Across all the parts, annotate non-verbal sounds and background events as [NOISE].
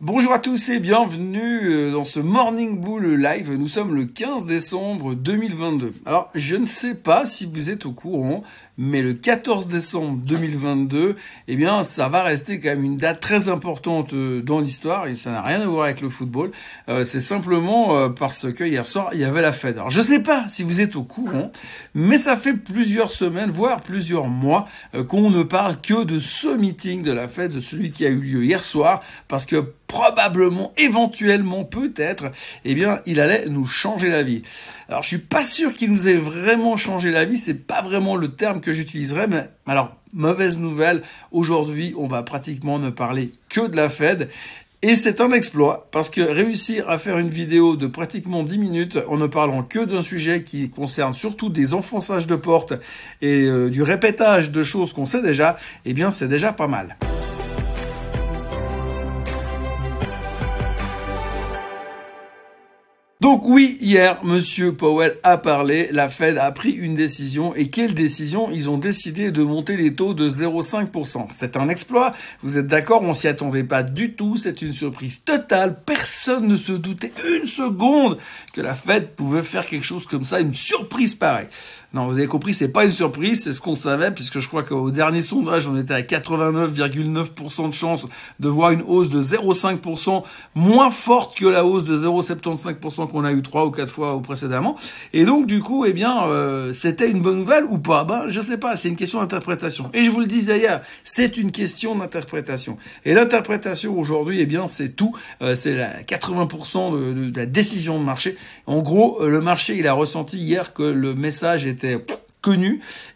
Bonjour à tous et bienvenue euh, dans ce Morning Bull Live. Nous sommes le 15 décembre 2022. Alors, je ne sais pas si vous êtes au courant, mais le 14 décembre 2022, eh bien, ça va rester quand même une date très importante euh, dans l'histoire et ça n'a rien à voir avec le football. Euh, c'est simplement parce que hier soir, il y avait la Fed. Alors, je ne sais pas si vous êtes au courant, mais ça fait plusieurs semaines, voire plusieurs mois, qu'on ne parle que de ce meeting de la Fed, de celui qui a eu lieu hier soir, parce que probablement, éventuellement, peut-être, eh bien, il allait nous changer la vie. Alors, je suis pas sûr qu'il nous ait vraiment changé la vie, c'est pas vraiment le terme que j'utiliserais, mais alors, mauvaise nouvelle, aujourd'hui, on va pratiquement ne parler que de la Fed. Et c'est un exploit, parce que réussir à faire une vidéo de pratiquement 10 minutes en ne parlant que d'un sujet qui concerne surtout des enfonçages de portes et euh, du répétage de choses qu'on sait déjà, eh bien c'est déjà pas mal. Donc oui, hier, Monsieur Powell a parlé, la Fed a pris une décision, et quelle décision? Ils ont décidé de monter les taux de 0,5%. C'est un exploit, vous êtes d'accord, on s'y attendait pas du tout, c'est une surprise totale, personne ne se doutait une seconde que la Fed pouvait faire quelque chose comme ça, une surprise pareille. Non, vous avez compris, c'est pas une surprise, c'est ce qu'on savait, puisque je crois qu'au dernier sondage, on était à 89,9% de chance de voir une hausse de 0,5% moins forte que la hausse de 0,75% qu'on a eu trois ou quatre fois précédemment. Et donc, du coup, eh bien, euh, c'était une bonne nouvelle ou pas? Ben, je sais pas, c'est une question d'interprétation. Et je vous le disais hier, c'est une question d'interprétation. Et l'interprétation aujourd'hui, eh bien, c'est tout. Euh, c'est la 80% de, la décision de marché. En gros, euh, le marché, il a ressenti hier que le message est était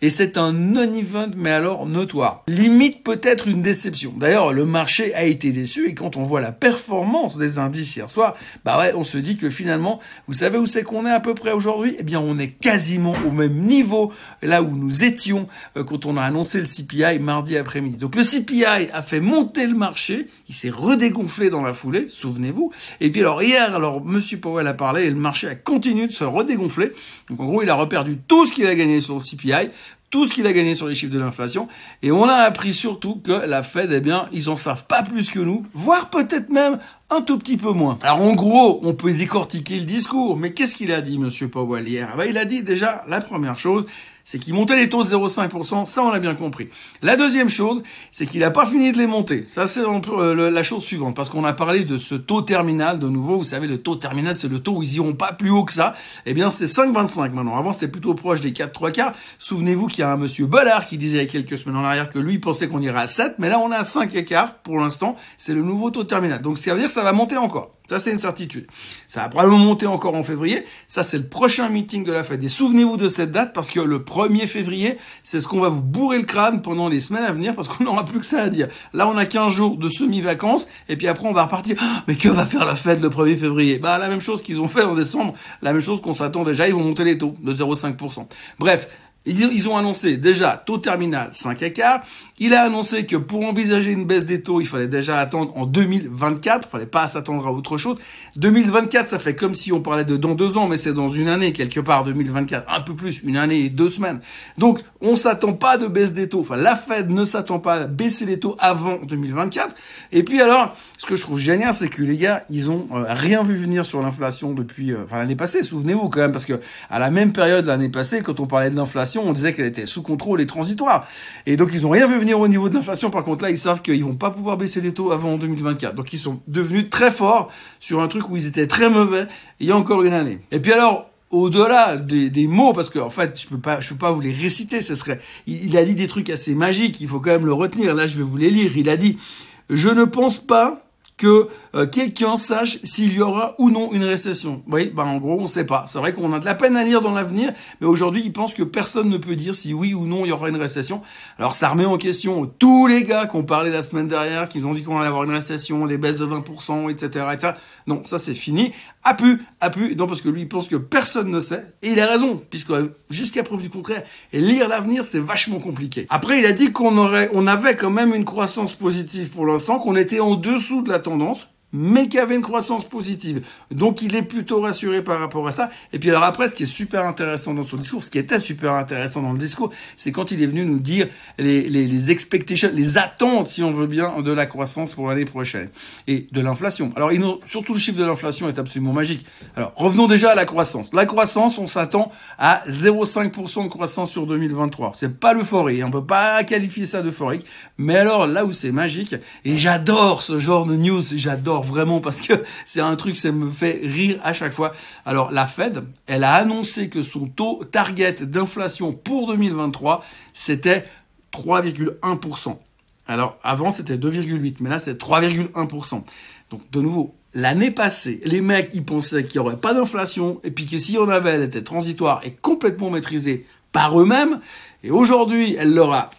et c'est un non-event mais alors notoire. Limite peut-être une déception. D'ailleurs, le marché a été déçu et quand on voit la performance des indices hier soir, bah ouais, on se dit que finalement, vous savez où c'est qu'on est à peu près aujourd'hui? Eh bien, on est quasiment au même niveau là où nous étions euh, quand on a annoncé le CPI mardi après-midi. Donc le CPI a fait monter le marché, il s'est redégonflé dans la foulée, souvenez-vous. Et puis alors hier, alors monsieur Powell a parlé et le marché a continué de se redégonfler. Donc en gros, il a reperdu tout ce qu'il a gagné sur CPI, tout ce qu'il a gagné sur les chiffres de l'inflation. Et on a appris surtout que la Fed, eh bien, ils en savent pas plus que nous, voire peut-être même un tout petit peu moins. Alors en gros, on peut décortiquer le discours, mais qu'est-ce qu'il a dit, Monsieur Powell hier? Ah ben, Il a dit déjà la première chose, c'est qu'il montait les taux de 0,5%, ça on l'a bien compris. La deuxième chose, c'est qu'il n'a pas fini de les monter. Ça c'est euh, la chose suivante, parce qu'on a parlé de ce taux terminal, de nouveau, vous savez, le taux terminal, c'est le taux où ils iront pas plus haut que ça. Eh bien, c'est 5,25 maintenant. Avant, c'était plutôt proche des 4 3 quarts. Souvenez-vous qu'il y a un monsieur Bollard qui disait il y a quelques semaines en arrière que lui pensait qu'on irait à 7, mais là on est à 5 écarts pour l'instant. C'est le nouveau taux terminal. Donc ça veut dire que ça va monter encore. Ça, c'est une certitude. Ça va probablement monter encore en février. Ça, c'est le prochain meeting de la Fed. Et souvenez-vous de cette date parce que le 1er février, c'est ce qu'on va vous bourrer le crâne pendant les semaines à venir parce qu'on n'aura plus que ça à dire. Là, on a 15 jours de semi-vacances et puis après, on va repartir. Ah, mais que va faire la Fed le 1er février? Bah, la même chose qu'ils ont fait en décembre, la même chose qu'on s'attend déjà. Ils vont monter les taux de 0,5%. Bref, ils ont annoncé déjà taux terminal 5 écarts. Il a annoncé que pour envisager une baisse des taux, il fallait déjà attendre en 2024. Il fallait pas s'attendre à autre chose. 2024, ça fait comme si on parlait de dans deux ans, mais c'est dans une année quelque part. 2024, un peu plus, une année et deux semaines. Donc, on s'attend pas de baisse des taux. Enfin, la Fed ne s'attend pas à baisser les taux avant 2024. Et puis alors, ce que je trouve génial, c'est que les gars, ils ont euh, rien vu venir sur l'inflation depuis, euh, enfin l'année passée. Souvenez-vous quand même, parce que à la même période l'année passée, quand on parlait de l'inflation, on disait qu'elle était sous contrôle et transitoire. Et donc ils ont rien vu venir au niveau de l'inflation. Par contre là, ils savent qu'ils vont pas pouvoir baisser les taux avant 2024. Donc ils sont devenus très forts sur un truc où ils étaient très mauvais il y a encore une année. Et puis alors, au-delà des, mots, parce que en fait, je peux pas, je peux pas vous les réciter. Ce serait, il, il, a dit des trucs assez magiques. Il faut quand même le retenir. Là, je vais vous les lire. Il a dit, je ne pense pas que euh, quelqu'un sache s'il y aura ou non une récession. Oui, bah en gros, on ne sait pas. C'est vrai qu'on a de la peine à lire dans l'avenir, mais aujourd'hui, il pense que personne ne peut dire si oui ou non il y aura une récession. Alors ça remet en question tous les gars qui ont parlé la semaine dernière, qui ont dit qu'on allait avoir une récession, des baisses de 20%, etc., etc. Non, ça c'est fini. A pu, a pu, non parce que lui il pense que personne ne sait, et il a raison, puisque jusqu'à preuve du contraire, et lire l'avenir c'est vachement compliqué. Après il a dit qu'on aurait, on avait quand même une croissance positive pour l'instant, qu'on était en dessous de la tendance, mais qui avait une croissance positive. Donc il est plutôt rassuré par rapport à ça. Et puis alors après, ce qui est super intéressant dans son discours, ce qui était super intéressant dans le discours, c'est quand il est venu nous dire les, les, les expectations, les attentes, si on veut bien, de la croissance pour l'année prochaine et de l'inflation. Alors surtout le chiffre de l'inflation est absolument magique. Alors revenons déjà à la croissance. La croissance, on s'attend à 0,5% de croissance sur 2023. C'est pas l'euphorie, on peut pas qualifier ça d'euphorique. Mais alors là où c'est magique, et j'adore ce genre de news, j'adore vraiment parce que [LAUGHS] c'est un truc, ça me fait rire à chaque fois. Alors la Fed, elle a annoncé que son taux target d'inflation pour 2023, c'était 3,1%. Alors avant c'était 2,8, mais là c'est 3,1%. Donc de nouveau, l'année passée, les mecs ils pensaient qu'il n'y aurait pas d'inflation et puis que si on avait, elle était transitoire et complètement maîtrisée par eux-mêmes. Et aujourd'hui, elle leur a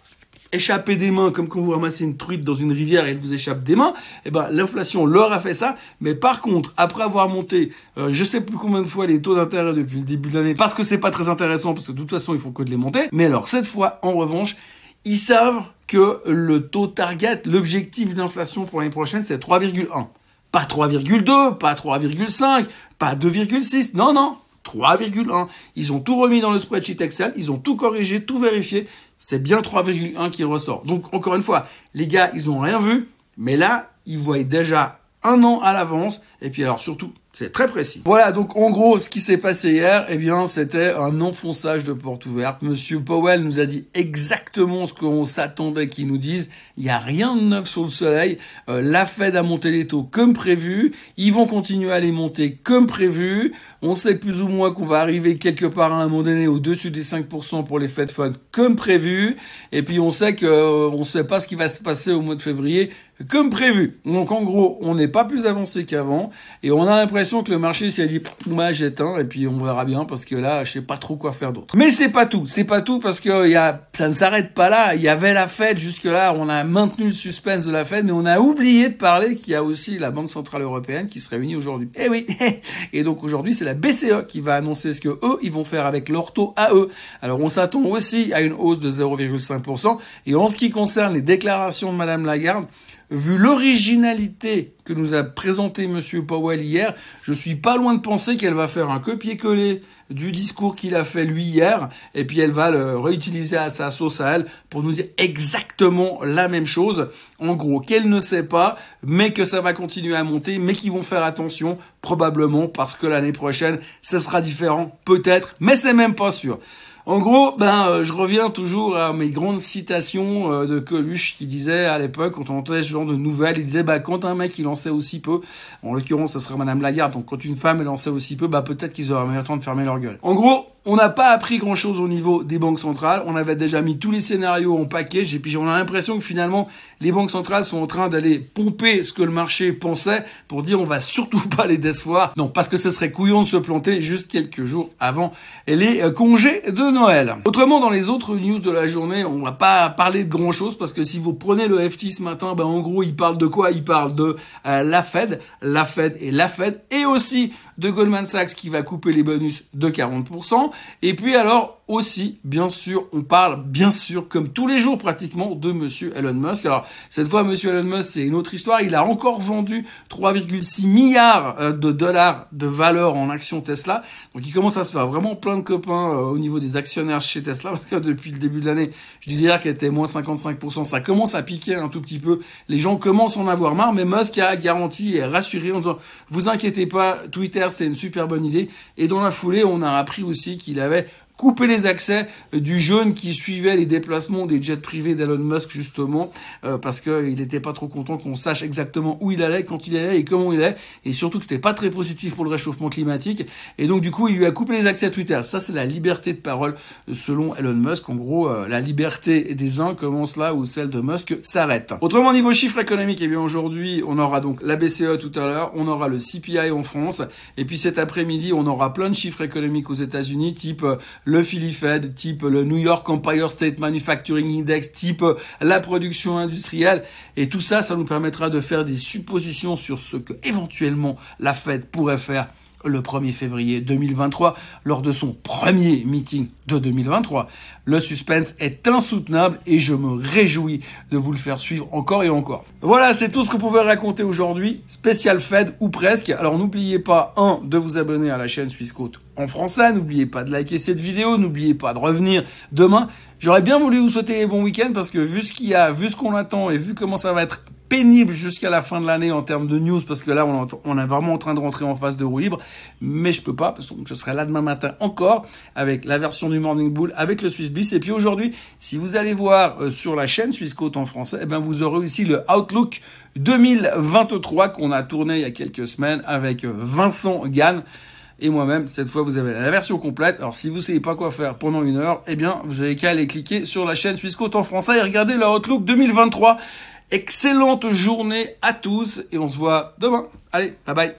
échapper des mains, comme quand vous ramassez une truite dans une rivière et elle vous échappe des mains, eh ben l'inflation leur a fait ça. Mais par contre, après avoir monté, euh, je sais plus combien de fois les taux d'intérêt depuis le début de l'année, parce que c'est pas très intéressant, parce que de toute façon il faut que de les monter. Mais alors cette fois, en revanche, ils savent que le taux target, l'objectif d'inflation pour l'année prochaine, c'est 3,1. Pas 3,2, pas 3,5, pas 2,6. Non, non, 3,1. Ils ont tout remis dans le spreadsheet Excel, ils ont tout corrigé, tout vérifié c'est bien 3,1 qui ressort. Donc encore une fois, les gars, ils n'ont rien vu, mais là, ils voient déjà un an à l'avance. Et puis alors surtout, c'est très précis. Voilà, donc en gros, ce qui s'est passé hier, eh bien, c'était un enfonçage de porte ouverte. Monsieur Powell nous a dit exactement ce qu'on s'attendait qu'il nous dise. Il n'y a rien de neuf sur le soleil. Euh, la Fed a monté les taux comme prévu. Ils vont continuer à les monter comme prévu. On sait plus ou moins qu'on va arriver quelque part à un moment donné au-dessus des 5% pour les Fed Funds comme prévu. Et puis on sait que euh, on sait pas ce qui va se passer au mois de février comme prévu. Donc en gros, on n'est pas plus avancé qu'avant et on a l'impression que le marché s'est dit moi j'éteins et puis on verra bien parce que là je sais pas trop quoi faire d'autre. Mais c'est pas tout, c'est pas tout parce que y a ça ne s'arrête pas là. Il y avait la Fed jusque là, on a maintenu le suspense de la Fed mais on a oublié de parler qu'il y a aussi la Banque centrale européenne qui se réunit aujourd'hui. Eh oui. [LAUGHS] Et donc aujourd'hui, c'est la BCE qui va annoncer ce que eux ils vont faire avec leur taux à eux. Alors on s'attend aussi à une hausse de 0,5% et en ce qui concerne les déclarations de madame Lagarde, vu l'originalité que nous a présenté Monsieur Powell hier, je suis pas loin de penser qu'elle va faire un copier-coller du discours qu'il a fait lui hier, et puis elle va le réutiliser à sa sauce à elle pour nous dire exactement la même chose. En gros, qu'elle ne sait pas, mais que ça va continuer à monter, mais qu'ils vont faire attention, probablement, parce que l'année prochaine, ce sera différent, peut-être, mais c'est même pas sûr. En gros, ben, euh, je reviens toujours à mes grandes citations euh, de Coluche qui disait à l'époque, quand on entendait ce genre de nouvelles, il disait, bah, quand un mec il en aussi peu, en l'occurrence, ce serait Madame Lagarde, donc quand une femme elle en aussi peu, bah, peut-être qu'ils auraient meilleur temps de fermer leur gueule. En gros, on n'a pas appris grand-chose au niveau des banques centrales. On avait déjà mis tous les scénarios en package et puis on a l'impression que finalement les banques centrales sont en train d'aller pomper ce que le marché pensait pour dire on va surtout pas les décevoir. Non, parce que ce serait couillon de se planter juste quelques jours avant les euh, congés de Noël. Autrement, dans les autres news de la journée, on va pas parler de grand-chose parce que si vous prenez le FT ce matin, ben en gros, il parle de quoi? Il parle de euh, la Fed, la Fed et la Fed et aussi de Goldman Sachs qui va couper les bonus de 40%. Et puis alors aussi, bien sûr, on parle bien sûr comme tous les jours pratiquement de monsieur Elon Musk. Alors cette fois, monsieur Elon Musk, c'est une autre histoire. Il a encore vendu 3,6 milliards euh, de dollars de valeur en actions Tesla. Donc il commence à se faire vraiment plein de copains euh, au niveau des actionnaires chez Tesla. [LAUGHS] Parce que depuis le début de l'année, je disais hier qu'elle était moins 55%. Ça commence à piquer un tout petit peu. Les gens commencent à en avoir marre. Mais Musk a garanti et rassuré en disant, vous inquiétez pas, Twitter c'est une super bonne idée. Et dans la foulée, on a appris aussi qu'il avait couper les accès du jeune qui suivait les déplacements des jets privés d'Elon Musk justement euh, parce qu'il n'était pas trop content qu'on sache exactement où il allait, quand il allait et comment il allait et surtout que c'était pas très positif pour le réchauffement climatique et donc du coup il lui a coupé les accès à Twitter. Ça c'est la liberté de parole selon Elon Musk. En gros euh, la liberté des uns commence là où celle de Musk s'arrête. Autrement niveau chiffre économique, et eh bien aujourd'hui on aura donc la BCE tout à l'heure, on aura le CPI en France et puis cet après-midi on aura plein de chiffres économiques aux États-Unis type euh, le Philly Fed, type le New York Empire State Manufacturing Index, type la production industrielle. Et tout ça, ça nous permettra de faire des suppositions sur ce que éventuellement la Fed pourrait faire le 1er février 2023 lors de son premier meeting de 2023. Le suspense est insoutenable et je me réjouis de vous le faire suivre encore et encore. Voilà, c'est tout ce que vous pouvez raconter aujourd'hui. Spécial Fed ou presque. Alors n'oubliez pas, un, de vous abonner à la chaîne Suisse en français. N'oubliez pas de liker cette vidéo. N'oubliez pas de revenir demain. J'aurais bien voulu vous souhaiter bon week-end parce que vu ce qu'il y a, vu ce qu'on attend et vu comment ça va être pénible jusqu'à la fin de l'année en termes de news parce que là on, est vraiment en train de rentrer en phase de roue libre mais je peux pas parce que je serai là demain matin encore avec la version du Morning Bull avec le Swiss Bliss et puis aujourd'hui si vous allez voir euh, sur la chaîne Swiss en français eh ben vous aurez aussi le Outlook 2023 qu'on a tourné il y a quelques semaines avec Vincent Gann et moi-même. Cette fois, vous avez la version complète. Alors, si vous savez pas quoi faire pendant une heure, eh bien, vous avez qu'à aller cliquer sur la chaîne Swissquote en français et regarder le Outlook 2023. Excellente journée à tous et on se voit demain. Allez, bye bye.